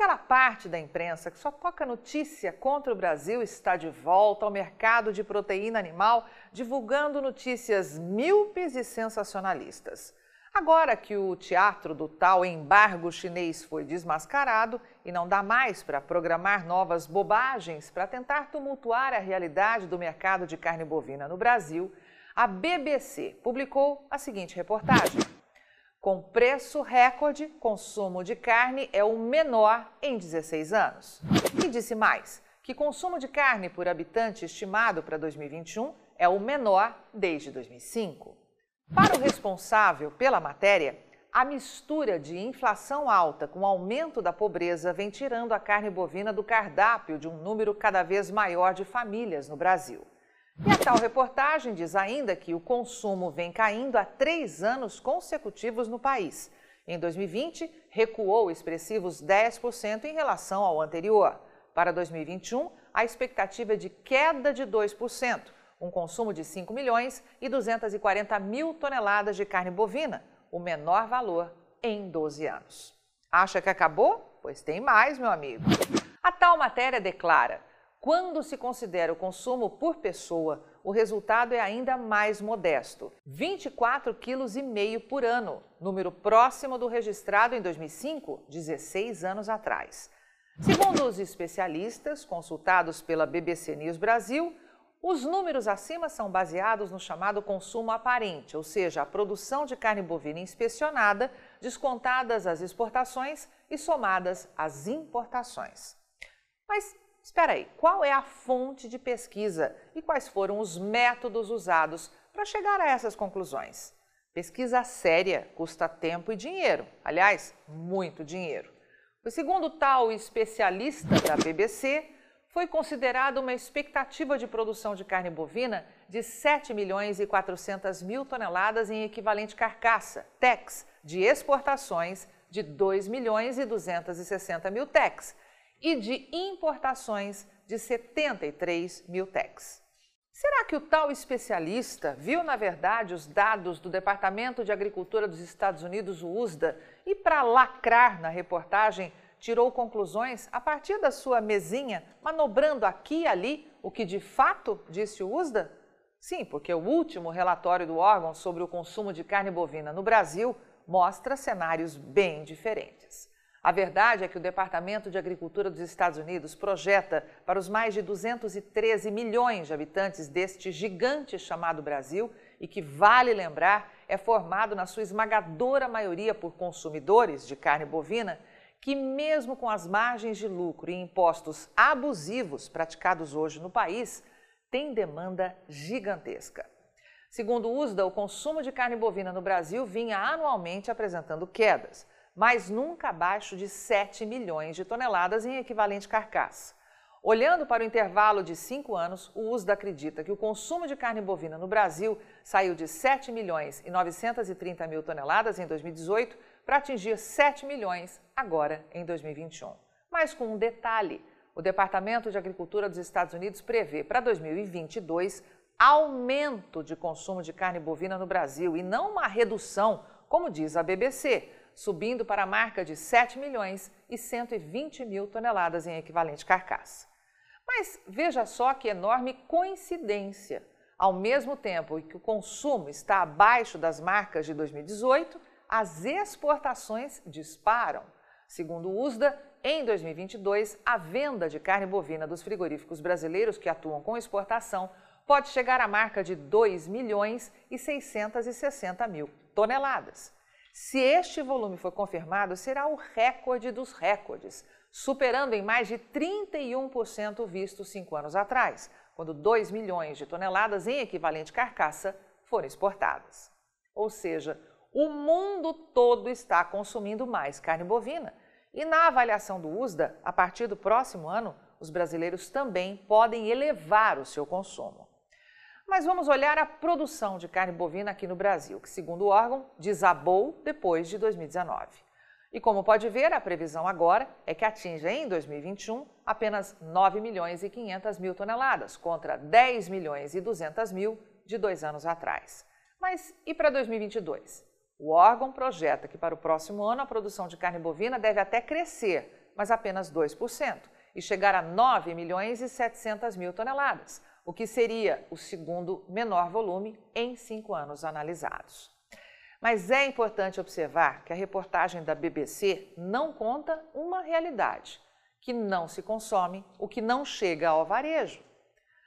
Aquela parte da imprensa que só toca notícia contra o Brasil está de volta ao mercado de proteína animal, divulgando notícias míopes e sensacionalistas. Agora que o teatro do tal embargo chinês foi desmascarado e não dá mais para programar novas bobagens para tentar tumultuar a realidade do mercado de carne bovina no Brasil, a BBC publicou a seguinte reportagem. Com preço recorde, consumo de carne é o menor em 16 anos. E disse mais que consumo de carne por habitante estimado para 2021 é o menor desde 2005. Para o responsável pela matéria, a mistura de inflação alta com aumento da pobreza vem tirando a carne bovina do cardápio de um número cada vez maior de famílias no Brasil. E a tal reportagem diz ainda que o consumo vem caindo há três anos consecutivos no país. Em 2020, recuou expressivos 10% em relação ao anterior. Para 2021, a expectativa é de queda de 2% um consumo de 5 milhões e 240 mil toneladas de carne bovina, o menor valor em 12 anos. Acha que acabou? Pois tem mais, meu amigo. A tal matéria declara: quando se considera o consumo por pessoa, o resultado é ainda mais modesto: 24,5 kg por ano, número próximo do registrado em 2005, 16 anos atrás. Segundo os especialistas consultados pela BBC News Brasil, os números acima são baseados no chamado consumo aparente, ou seja, a produção de carne bovina inspecionada, descontadas as exportações e somadas às importações. Mas espera aí, qual é a fonte de pesquisa e quais foram os métodos usados para chegar a essas conclusões? Pesquisa séria custa tempo e dinheiro, aliás, muito dinheiro. O segundo tal especialista da BBC, foi considerada uma expectativa de produção de carne bovina de 7 milhões e 400 mil toneladas em equivalente carcaça, TEX, de exportações de 2 milhões e 260 mil TEX e de importações de 73 mil TEX. Será que o tal especialista viu, na verdade, os dados do Departamento de Agricultura dos Estados Unidos, o USDA, e para lacrar na reportagem tirou conclusões a partir da sua mesinha, manobrando aqui e ali o que de fato disse o USDA? Sim, porque o último relatório do órgão sobre o consumo de carne bovina no Brasil mostra cenários bem diferentes. A verdade é que o Departamento de Agricultura dos Estados Unidos projeta para os mais de 213 milhões de habitantes deste gigante chamado Brasil e que, vale lembrar, é formado na sua esmagadora maioria por consumidores de carne bovina, que, mesmo com as margens de lucro e impostos abusivos praticados hoje no país, tem demanda gigantesca. Segundo o USDA, o consumo de carne bovina no Brasil vinha anualmente apresentando quedas, mas nunca abaixo de 7 milhões de toneladas em equivalente carcaça. Olhando para o intervalo de cinco anos, o USDA acredita que o consumo de carne bovina no Brasil saiu de 7 milhões e 930 mil toneladas em 2018 para atingir 7 milhões agora em 2021. Mas com um detalhe: o Departamento de Agricultura dos Estados Unidos prevê para 2022 aumento de consumo de carne bovina no Brasil e não uma redução, como diz a BBC, subindo para a marca de 7 milhões e 120 mil toneladas em equivalente carcaça. Mas veja só que enorme coincidência. Ao mesmo tempo que o consumo está abaixo das marcas de 2018, as exportações disparam. Segundo o USDA, em 2022, a venda de carne bovina dos frigoríficos brasileiros que atuam com exportação pode chegar à marca de 2 milhões e 660 mil toneladas. Se este volume for confirmado, será o recorde dos recordes, superando em mais de 31% visto cinco anos atrás, quando 2 milhões de toneladas em equivalente carcaça foram exportadas. Ou seja, o mundo todo está consumindo mais carne bovina. E na avaliação do USDA, a partir do próximo ano, os brasileiros também podem elevar o seu consumo. Mas vamos olhar a produção de carne bovina aqui no Brasil, que, segundo o órgão, desabou depois de 2019. E como pode ver, a previsão agora é que atinja em 2021 apenas 9 milhões e 500 mil toneladas, contra 10 milhões e 200 mil de dois anos atrás. Mas e para 2022? O órgão projeta que para o próximo ano a produção de carne bovina deve até crescer mas apenas 2%, e chegar a 9 milhões e 700 mil toneladas, o que seria o segundo menor volume em cinco anos analisados. Mas é importante observar que a reportagem da BBC não conta uma realidade, que não se consome o que não chega ao varejo.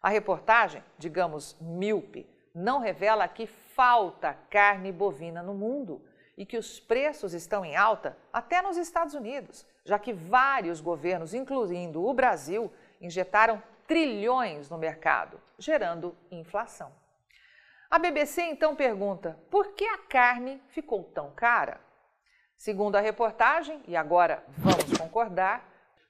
A reportagem, digamos míope, não revela que falta carne bovina no mundo e que os preços estão em alta até nos Estados Unidos, já que vários governos, incluindo o Brasil, injetaram trilhões no mercado, gerando inflação. A BBC então pergunta: por que a carne ficou tão cara? Segundo a reportagem, e agora vamos concordar,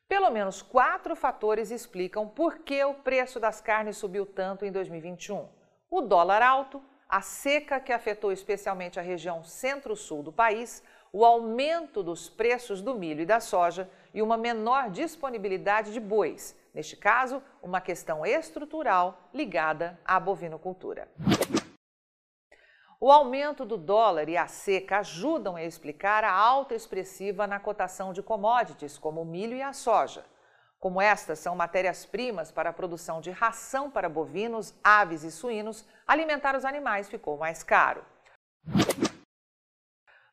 pelo menos quatro fatores explicam por que o preço das carnes subiu tanto em 2021. O dólar alto, a seca que afetou especialmente a região centro-sul do país, o aumento dos preços do milho e da soja e uma menor disponibilidade de bois, neste caso, uma questão estrutural ligada à bovinocultura. O aumento do dólar e a seca ajudam a explicar a alta expressiva na cotação de commodities, como o milho e a soja. Como estas são matérias-primas para a produção de ração para bovinos, aves e suínos, alimentar os animais ficou mais caro.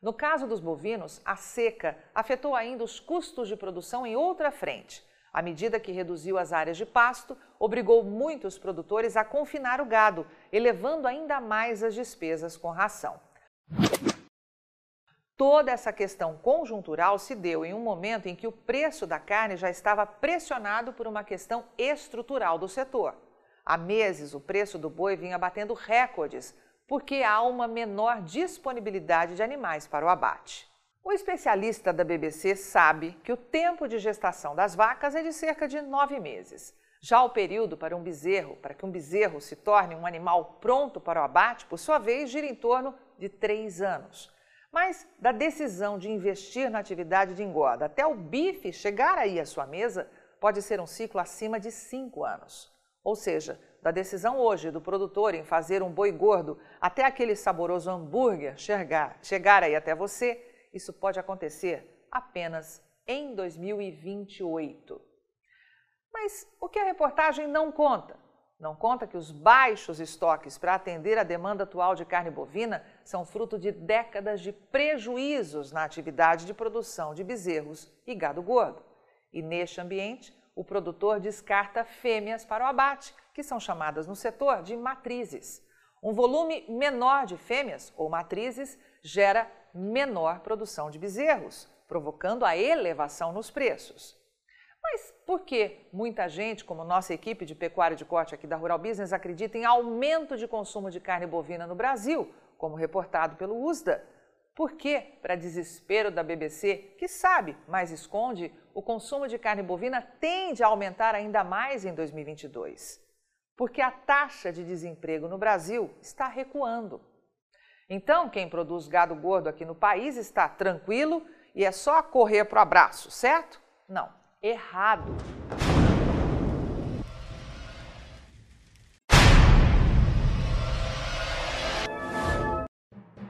No caso dos bovinos, a seca afetou ainda os custos de produção em outra frente. À medida que reduziu as áreas de pasto, obrigou muitos produtores a confinar o gado, elevando ainda mais as despesas com ração. Toda essa questão conjuntural se deu em um momento em que o preço da carne já estava pressionado por uma questão estrutural do setor. Há meses, o preço do boi vinha batendo recordes, porque há uma menor disponibilidade de animais para o abate. O especialista da BBC sabe que o tempo de gestação das vacas é de cerca de nove meses. Já o período para um bezerro, para que um bezerro se torne um animal pronto para o abate, por sua vez, gira em torno de três anos. Mas da decisão de investir na atividade de engorda até o bife chegar aí à sua mesa, pode ser um ciclo acima de cinco anos. Ou seja, da decisão hoje do produtor em fazer um boi gordo até aquele saboroso hambúrguer chegar, chegar aí até você, isso pode acontecer apenas em 2028. Mas o que a reportagem não conta? Não conta que os baixos estoques para atender a demanda atual de carne bovina são fruto de décadas de prejuízos na atividade de produção de bezerros e gado gordo. E neste ambiente, o produtor descarta fêmeas para o abate, que são chamadas no setor de matrizes. Um volume menor de fêmeas ou matrizes gera menor produção de bezerros, provocando a elevação nos preços. Mas por que muita gente, como nossa equipe de pecuária de corte aqui da Rural Business, acredita em aumento de consumo de carne bovina no Brasil, como reportado pelo USDA? Por que, para desespero da BBC, que sabe, mas esconde, o consumo de carne bovina tende a aumentar ainda mais em 2022? Porque a taxa de desemprego no Brasil está recuando. Então, quem produz gado gordo aqui no país está tranquilo e é só correr para o abraço, certo? Não, errado.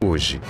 hoje.